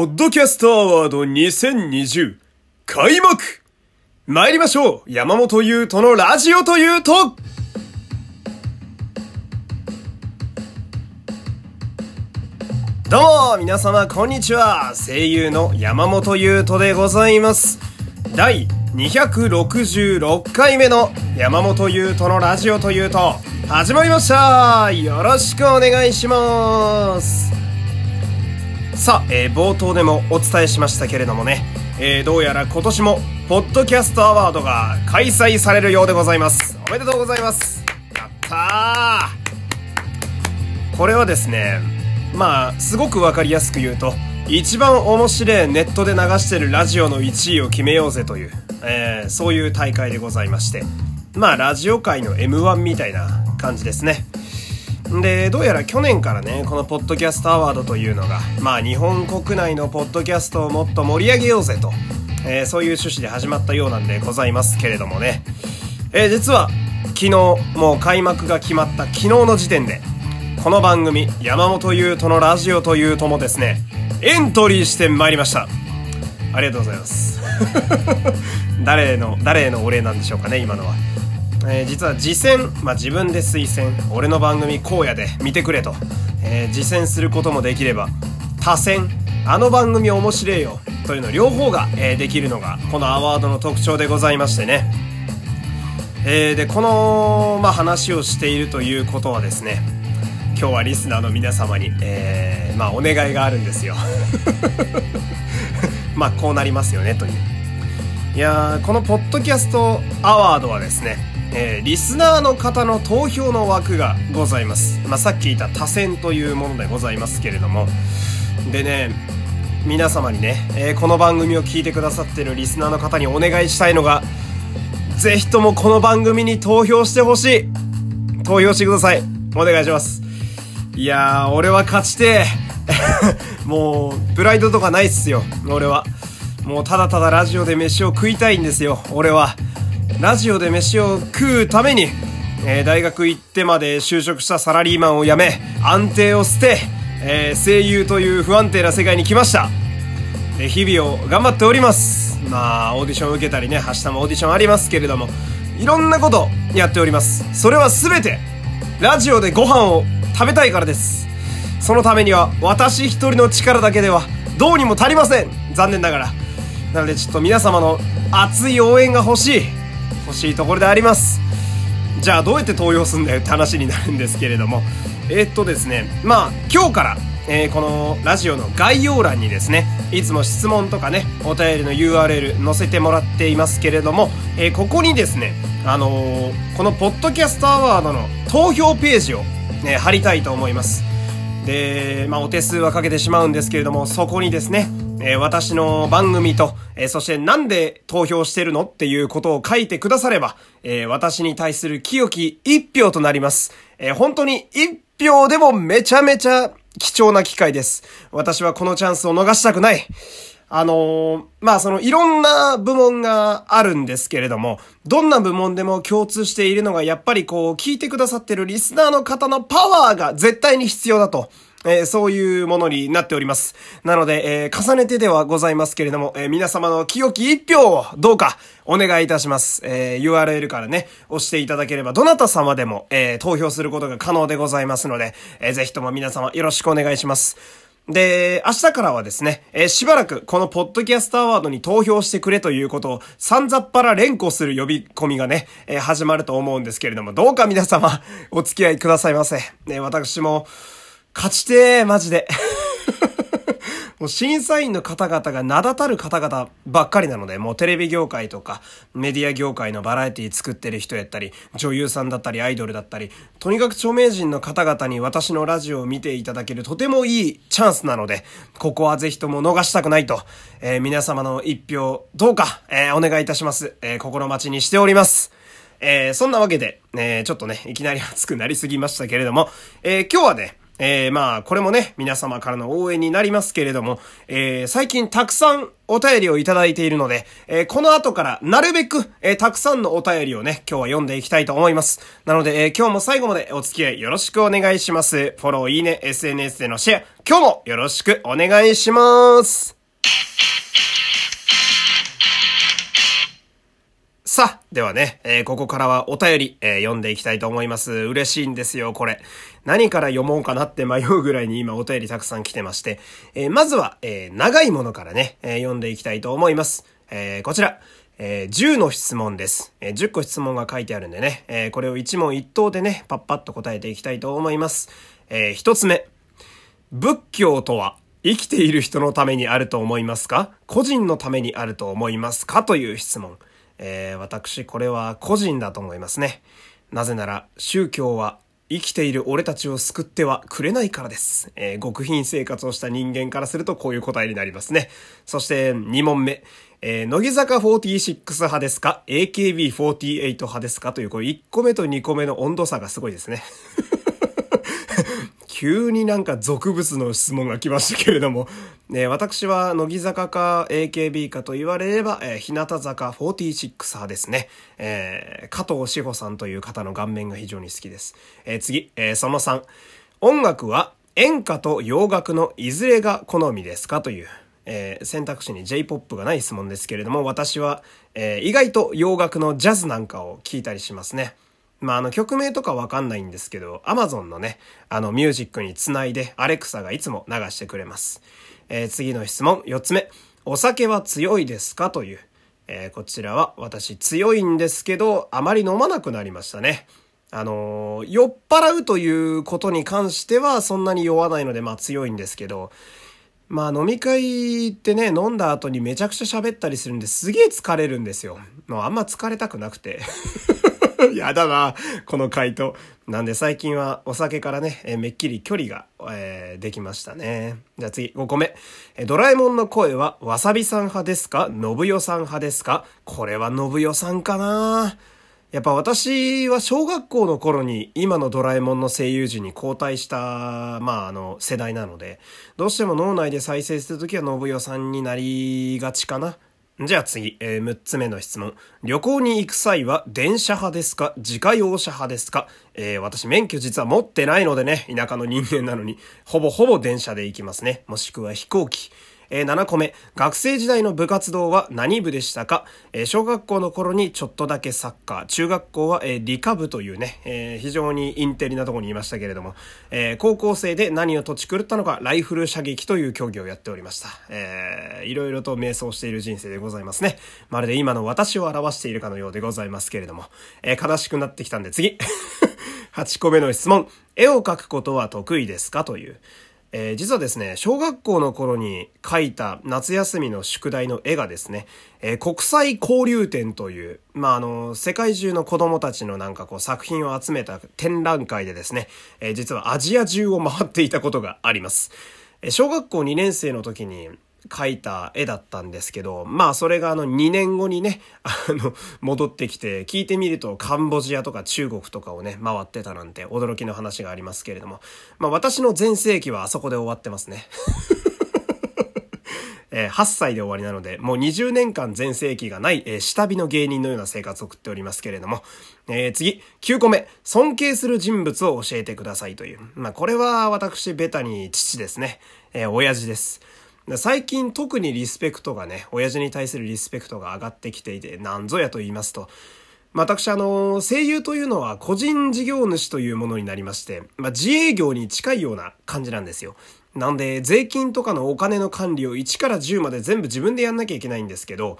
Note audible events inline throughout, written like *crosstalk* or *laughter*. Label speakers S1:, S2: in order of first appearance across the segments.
S1: ポッドキャストアワード2020開幕。参りましょう。山本優斗のラジオというと。どうも皆様こんにちは。声優の山本優斗でございます。第266回目の山本優斗のラジオというと始まりました。よろしくお願いします。さあ、えー、冒頭でもお伝えしましたけれどもね、えー、どうやら今年もポッドキャストアワードが開催されるようでございます。おめでとうございます。やったー。これはですねまあすごくわかりやすく言うと一番面白いネットで流してるラジオの1位を決めようぜという、えー、そういう大会でございましてまあラジオ界の M1 みたいな感じですね。でどうやら去年からねこのポッドキャストアワードというのがまあ日本国内のポッドキャストをもっと盛り上げようぜと、えー、そういう趣旨で始まったようなんでございますけれどもね、えー、実は昨日もう開幕が決まった昨日の時点でこの番組山本優斗のラジオというともですねエントリーしてまいりました。ありがとうございます。*laughs* 誰の誰のお礼なんでしょうかね今のは、えー、実は次戦、まあ、自分で推薦。俺の番組荒野で見てくれと、えー、次戦することもできれば他戦あの番組面白いよというの両方が、えー、できるのがこのアワードの特徴でございましてね。えー、でこの、まあ、話をしているということはですね今日はリスナーの皆様に、えー、まあお願いがあるんですよ。*laughs* まあこうなりますよねという。いやこのポッドキャストアワードはですね、えー、リスナーの方の投票の枠がございます、まあ、さっき言った多選というものでございますけれども。でね皆様にね、えー、この番組を聞いてくださってるリスナーの方にお願いしたいのがぜひともこの番組に投票してほしい。投票してください。お願いします。いやー、俺は勝ちて *laughs* もう、プライドとかないっすよ、俺は。もうただただラジオで飯を食いたいんですよ、俺は。ラジオで飯を食うために、えー、大学行ってまで就職したサラリーマンを辞め、安定を捨て、えー、声優という不安定な世界に来ました。で、日々を頑張っております。まあ、オーディション受けたりね、明日もオーディションありますけれども、いろんなことやっております。それは全て、ラジオでご飯を食べたいからですそのためには私一人の力だけではどうにも足りません残念ながらなのでちょっと皆様の熱い応援が欲しい欲しいところでありますじゃあどうやって投票すんだよって話になるんですけれどもえー、っとですねまあ今日からえー、このラジオの概要欄にですねいつも質問とかねお便りの URL 載せてもらっていますけれども、えー、ここにですねあのー、このポッドキャストアワードの投票ページをね、貼りたいと思います。で、まあ、お手数はかけてしまうんですけれども、そこにですね、えー、私の番組と、えー、そしてなんで投票してるのっていうことを書いてくだされば、えー、私に対する清き一票となります。え本当に一票でもめちゃめちゃ貴重な機会です。私はこのチャンスを逃したくない。あのー、まあそのいろんな部門があるんですけれども、どんな部門でも共通しているのがやっぱりこう聞いてくださってるリスナーの方のパワーが絶対に必要だと。えー、そういうものになっております。なので、えー、重ねてではございますけれども、えー、皆様の清き一票をどうかお願いいたします。え URL からね、押していただければ、どなた様でも、え投票することが可能でございますので、えぜひとも皆様よろしくお願いします。で、明日からはですね、えー、しばらくこのポッドキャストアワードに投票してくれということを、さんざっぱら連呼する呼び込みがね、えー、始まると思うんですけれども、どうか皆様、お付き合いくださいませ。ね、私も、勝ちてー、マジで。*laughs* もう審査員の方々が名だたる方々ばっかりなので、もうテレビ業界とかメディア業界のバラエティ作ってる人やったり、女優さんだったりアイドルだったり、とにかく著名人の方々に私のラジオを見ていただけるとてもいいチャンスなので、ここはぜひとも逃したくないと、えー、皆様の一票どうか、えー、お願いいたします。えー、心待ちにしております。え、そんなわけで、え、ちょっとね、いきなり熱くなりすぎましたけれども、え、今日はね、えー、まあ、これもね、皆様からの応援になりますけれども、えー、最近たくさんお便りをいただいているので、えー、この後からなるべく、えー、たくさんのお便りをね、今日は読んでいきたいと思います。なので、えー、今日も最後までお付き合いよろしくお願いします。フォロー、いいね、SNS でのシェア、今日もよろしくお願いします。さあ、ではね、えー、ここからはお便り、えー、読んでいきたいと思います。嬉しいんですよ、これ。何から読もうかなって迷うぐらいに今お便りたくさん来てまして、えー、まずは、え長いものからね、え読んでいきたいと思います。えこちら。え10の質問です。え10個質問が書いてあるんでね、えこれを一問一答でね、パッパッと答えていきたいと思います。え1つ目。仏教とは生きている人のためにあると思いますか？個人のためにあると思いますか？という質問。えー、私これは個人だと思いますね。なぜなら宗教は生きている俺たちを救ってはくれないからです。えー、極貧生活をした人間からするとこういう答えになりますね。そして2問目。えー、乃木坂46派ですか ?AKB48 派ですか？という、これ1個目と2個目の温度差がすごいですね。急になんか俗物の質問が来ましたけれども、ね、*laughs* 私は乃木坂か AKB かと言われれば、えー、日向坂46派ですね。えー、加藤志保さんという方の顔面が非常に好きです。えー、次、えー、その3。音楽は演歌と洋楽のいずれが好みですかという、えー、選択肢に J-POP がない質問ですけれども、私は、えー、意外と洋楽のジャズなんかを聞いたりしますね。まあ、あの曲名とかわかんないんですけど、Amazon のね、あのミュージックにつないで、アレクサがいつも流してくれます。えー、次の質問、4つ目。お酒は強いですか？という。えー、こちらは私強いんですけど、あまり飲まなくなりましたね。あのー、酔っ払うということに関してはそんなに酔わないので、まあ強いんですけど、まあ飲み会ってね、飲んだ後にめちゃくちゃ喋ったりするんですげえ疲れるんですよ。もうあんま疲れたくなくて。*laughs* やだな、この回答。なんで最近はお酒からね、えめっきり距離が、えー、できましたね。じゃあ次、5個目。えドラえもんの声はわさびさん派ですか？信代さん派ですか？これは信代さんかなやっぱ私は小学校の頃に今のドラえもんの声優陣に交代した、まああの世代なので、どうしても脳内で再生するときは信代さんになりがちかな。じゃあ次、えー、6つ目の質問。旅行に行く際は電車派ですか？自家用車派ですか？えー、私免許実は持ってないのでね、田舎の人間なのに、ほぼほぼ電車で行きますね。もしくは飛行機。えー、7個目、学生時代の部活動は何部でしたか、えー、小学校の頃にちょっとだけサッカー、中学校は、えー、理科部というね、えー、非常にインテリなところにいましたけれども、えー、高校生で何を土地狂ったのか、ライフル射撃という競技をやっておりました。えー、いろいろと迷走している人生でございますね。まるで今の私を表しているかのようでございますけれども、えー、悲しくなってきたんで次。*laughs* 8個目の質問。絵を描くことは得意ですか？という。えー、実はですね、小学校の頃に書いた夏休みの宿題の絵がですね、えー、国際交流展という、まあ、あの、世界中の子供たちのなんかこう作品を集めた展覧会でですね、えー、実はアジア中を回っていたことがあります。え小学校2年生の時に、描いた絵だったんですけど、まあそれがあの2年後にね、あの、戻ってきて、聞いてみるとカンボジアとか中国とかをね、回ってたなんて驚きの話がありますけれども、まあ私の全盛期はあそこで終わってますね。*laughs* え、8歳で終わりなので、もう20年間全盛期がない、下火の芸人のような生活を送っておりますけれども、えー、次、9個目、尊敬する人物を教えてくださいという。まあ、これは私、ベタに父ですね。えー、親父です。最近特にリスペクトがね、親父に対するリスペクトが上がってきていて、なんぞやと言いますと、私あの、声優というのは個人事業主というものになりまして、まあ、自営業に近いような感じなんですよ。なんで、税金とかのお金の管理を1から10まで全部自分でやんなきゃいけないんですけど、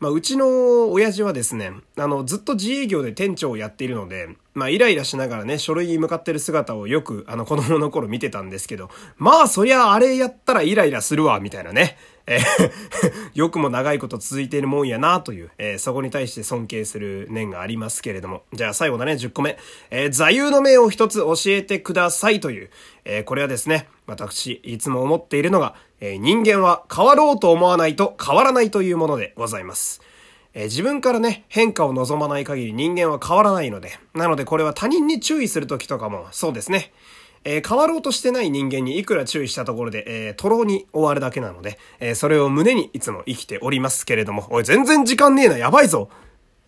S1: まあ、うちの親父はですね、あの、ずっと自営業で店長をやっているので、まあ、イライラしながらね、書類に向かってる姿をよく、あの、子供の頃見てたんですけど、まあ、そりゃあれやったらイライラするわ、みたいなね。えー *laughs* よくも長いこと続いているもんやなという、えー、そこに対して尊敬する念がありますけれども。じゃあ最後だね、10個目。えー、座右の銘を一つ教えてくださいという、えこれはですね、私、いつも思っているのが、え人間は変わろうと思わないと変わらないというものでございます。え自分からね、変化を望まない限り人間は変わらないので、なのでこれは他人に注意するときとかもそうですね。えー、変わろうとしてない人間にいくら注意したところで、えー、トロに終わるだけなので、えー、それを胸にいつも生きておりますけれども、おい、全然時間ねえな、やばいぞ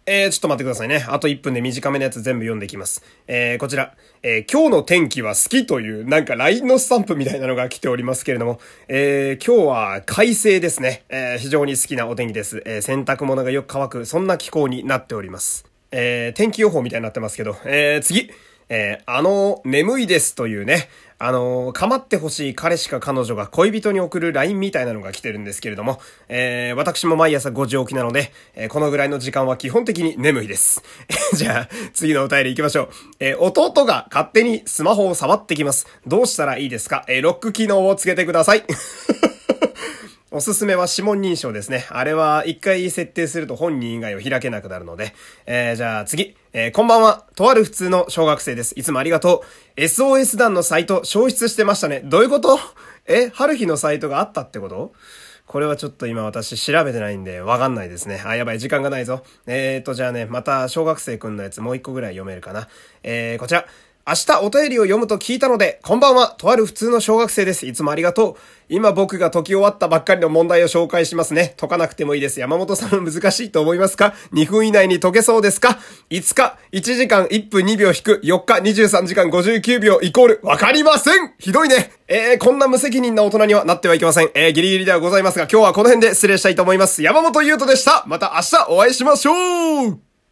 S1: えー、ちょっと待ってくださいね。あと1分で短めのやつ全部読んでいきます。えー、こちら、えー、今日の天気は好きという、なんか LINE のスタンプみたいなのが来ておりますけれども、えー、今日は快晴ですね。えー、非常に好きなお天気です。えー、洗濯物がよく乾く、そんな気候になっております。えー、天気予報みたいになってますけど、えー、次。えー、あの、眠いですというね、あのー、構ってほしい彼しか彼女が恋人に送る LINE みたいなのが来てるんですけれども、えー、私も毎朝5時起きなので、えー、このぐらいの時間は基本的に眠いです。*laughs* じゃあ、次のお便り行きましょう。えー、弟が勝手にスマホを触ってきます。どうしたらいいですか？えー、ロック機能をつけてください。おすすめは指紋認証ですね。あれは一回設定すると本人以外を開けなくなるので。えー、じゃあ次。えー、こんばんは。とある普通の小学生です。いつもありがとう。SOS 団のサイト消失してましたね。どういうこと？え、春日のサイトがあったってこと？これはちょっと今私調べてないんでわかんないですね。あ、やばい、時間がないぞ。えーと、じゃあね、また小学生くんのやつもう一個ぐらい読めるかな。えー、こちら。明日お便りを読むと聞いたので、こんばんは、とある普通の小学生です。いつもありがとう。今僕が解き終わったばっかりの問題を紹介しますね。解かなくてもいいです。山本さん難しいと思いますか ?2 分以内に解けそうですか ?5 日、1時間1分2秒引く、4日23時間59秒イコール、わかりませんひどいねえー、こんな無責任な大人にはなってはいけません。えー、ギリギリではございますが、今日はこの辺で失礼したいと思います。山本優斗でした。また明日お会いしましょう